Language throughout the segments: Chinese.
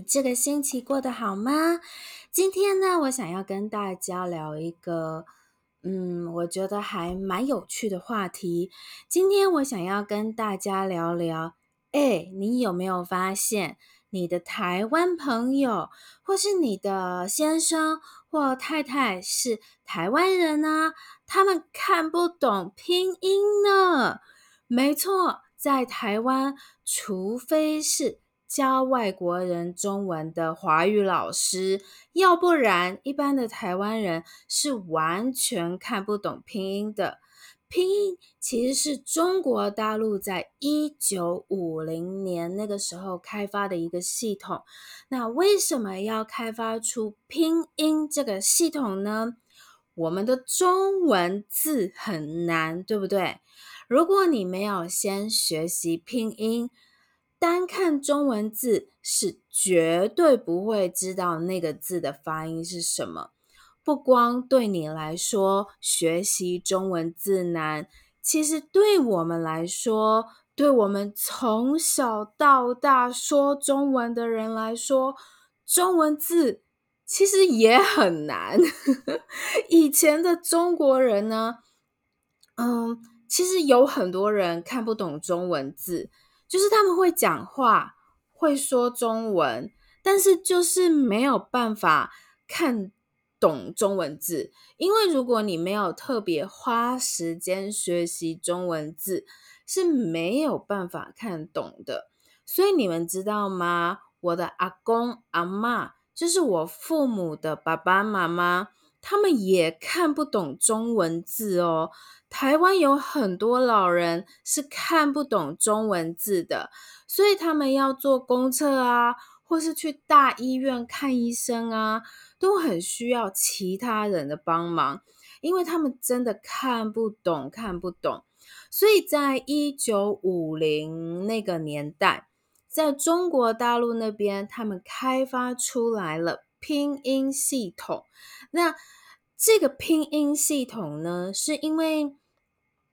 这个星期过得好吗？今天呢，我想要跟大家聊一个，嗯，我觉得还蛮有趣的话题。今天我想要跟大家聊聊，哎，你有没有发现，你的台湾朋友，或是你的先生或太太是台湾人呢？他们看不懂拼音呢？没错，在台湾，除非是教外国人中文的华语老师，要不然一般的台湾人是完全看不懂拼音的。拼音其实是中国大陆在一九五零年那个时候开发的一个系统。那为什么要开发出拼音这个系统呢？我们的中文字很难，对不对？如果你没有先学习拼音，单看中文字是绝对不会知道那个字的发音是什么。不光对你来说学习中文字难，其实对我们来说，对我们从小到大说中文的人来说，中文字其实也很难。以前的中国人呢，嗯。其实有很多人看不懂中文字，就是他们会讲话，会说中文，但是就是没有办法看懂中文字。因为如果你没有特别花时间学习中文字，是没有办法看懂的。所以你们知道吗？我的阿公阿妈，就是我父母的爸爸妈妈。他们也看不懂中文字哦。台湾有很多老人是看不懂中文字的，所以他们要坐公厕啊，或是去大医院看医生啊，都很需要其他人的帮忙，因为他们真的看不懂，看不懂。所以在一九五零那个年代，在中国大陆那边，他们开发出来了拼音系统。那这个拼音系统呢，是因为，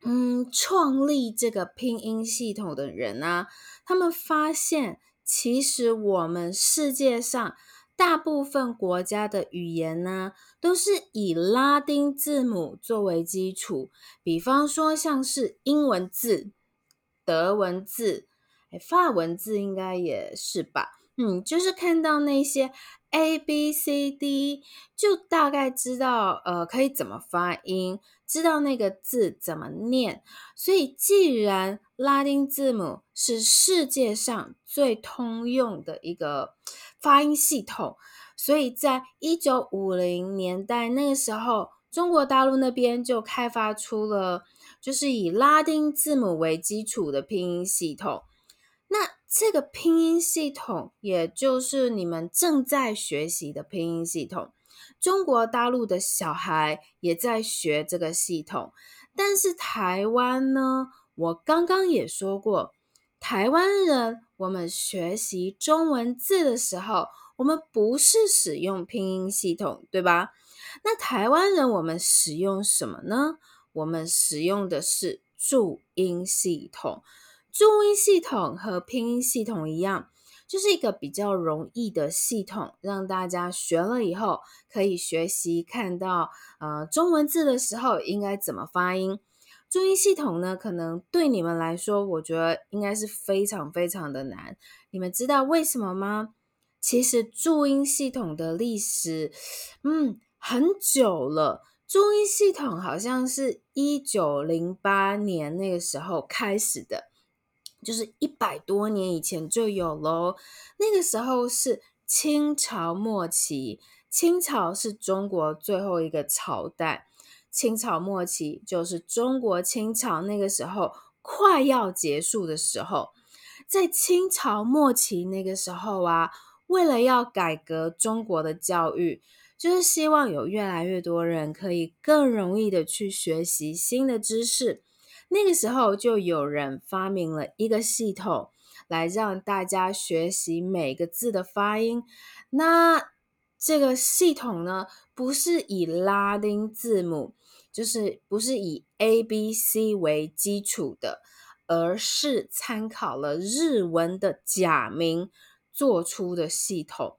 嗯，创立这个拼音系统的人啊，他们发现，其实我们世界上大部分国家的语言呢，都是以拉丁字母作为基础，比方说像是英文字、德文字，诶，法文字应该也是吧。嗯，就是看到那些 A B C D，就大概知道呃可以怎么发音，知道那个字怎么念。所以，既然拉丁字母是世界上最通用的一个发音系统，所以在一九五零年代那个时候，中国大陆那边就开发出了就是以拉丁字母为基础的拼音系统。这个拼音系统，也就是你们正在学习的拼音系统，中国大陆的小孩也在学这个系统。但是台湾呢，我刚刚也说过，台湾人我们学习中文字的时候，我们不是使用拼音系统，对吧？那台湾人我们使用什么呢？我们使用的是注音系统。注音系统和拼音系统一样，就是一个比较容易的系统，让大家学了以后可以学习看到呃中文字的时候应该怎么发音。注音系统呢，可能对你们来说，我觉得应该是非常非常的难。你们知道为什么吗？其实注音系统的历史，嗯，很久了。注音系统好像是一九零八年那个时候开始的。就是一百多年以前就有喽。那个时候是清朝末期，清朝是中国最后一个朝代。清朝末期就是中国清朝那个时候快要结束的时候。在清朝末期那个时候啊，为了要改革中国的教育，就是希望有越来越多人可以更容易的去学习新的知识。那个时候就有人发明了一个系统，来让大家学习每个字的发音。那这个系统呢，不是以拉丁字母，就是不是以 A、B、C 为基础的，而是参考了日文的假名，做出的系统。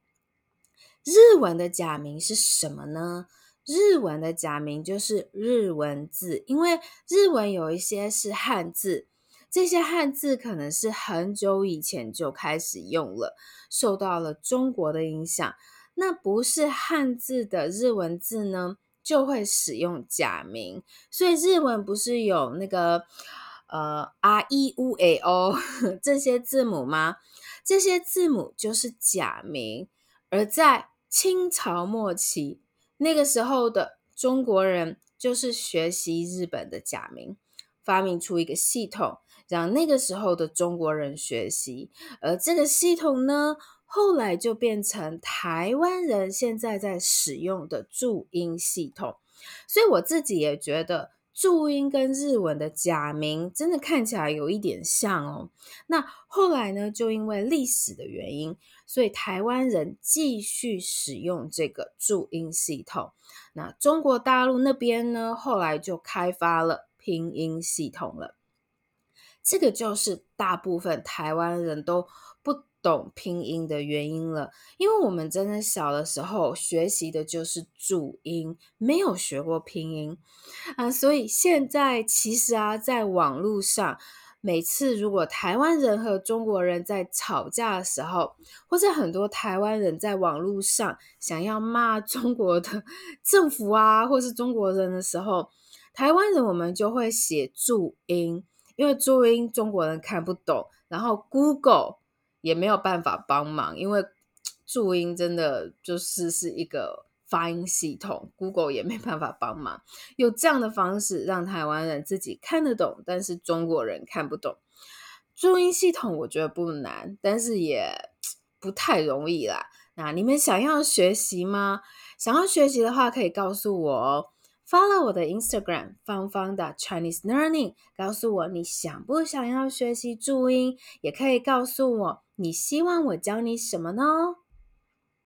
日文的假名是什么呢？日文的假名就是日文字，因为日文有一些是汉字，这些汉字可能是很久以前就开始用了，受到了中国的影响。那不是汉字的日文字呢，就会使用假名。所以日文不是有那个呃 r e u a o 这些字母吗？这些字母就是假名，而在清朝末期，那个时候的中国人就是学习日本的假名，发明出一个系统，让那个时候的中国人学习。而这个系统呢，后来就变成台湾人现在在使用的注音系统。所以我自己也觉得。注音跟日文的假名真的看起来有一点像哦。那后来呢，就因为历史的原因，所以台湾人继续使用这个注音系统。那中国大陆那边呢，后来就开发了拼音系统了。这个就是大部分台湾人都不懂拼音的原因了，因为我们真的小的时候学习的就是注音，没有学过拼音。啊，所以现在其实啊，在网络上，每次如果台湾人和中国人在吵架的时候，或者很多台湾人在网络上想要骂中国的 政府啊，或是中国人的时候，台湾人我们就会写注音，因为注音中国人看不懂，然后 Google。也没有办法帮忙，因为注音真的就是是一个发音系统，Google 也没办法帮忙。用这样的方式让台湾人自己看得懂，但是中国人看不懂。注音系统我觉得不难，但是也不太容易啦。那你们想要学习吗？想要学习的话，可以告诉我哦。Follow 我的 Instagram 芳芳的 Chinese Learning，告诉我你想不想要学习注音，也可以告诉我你希望我教你什么呢？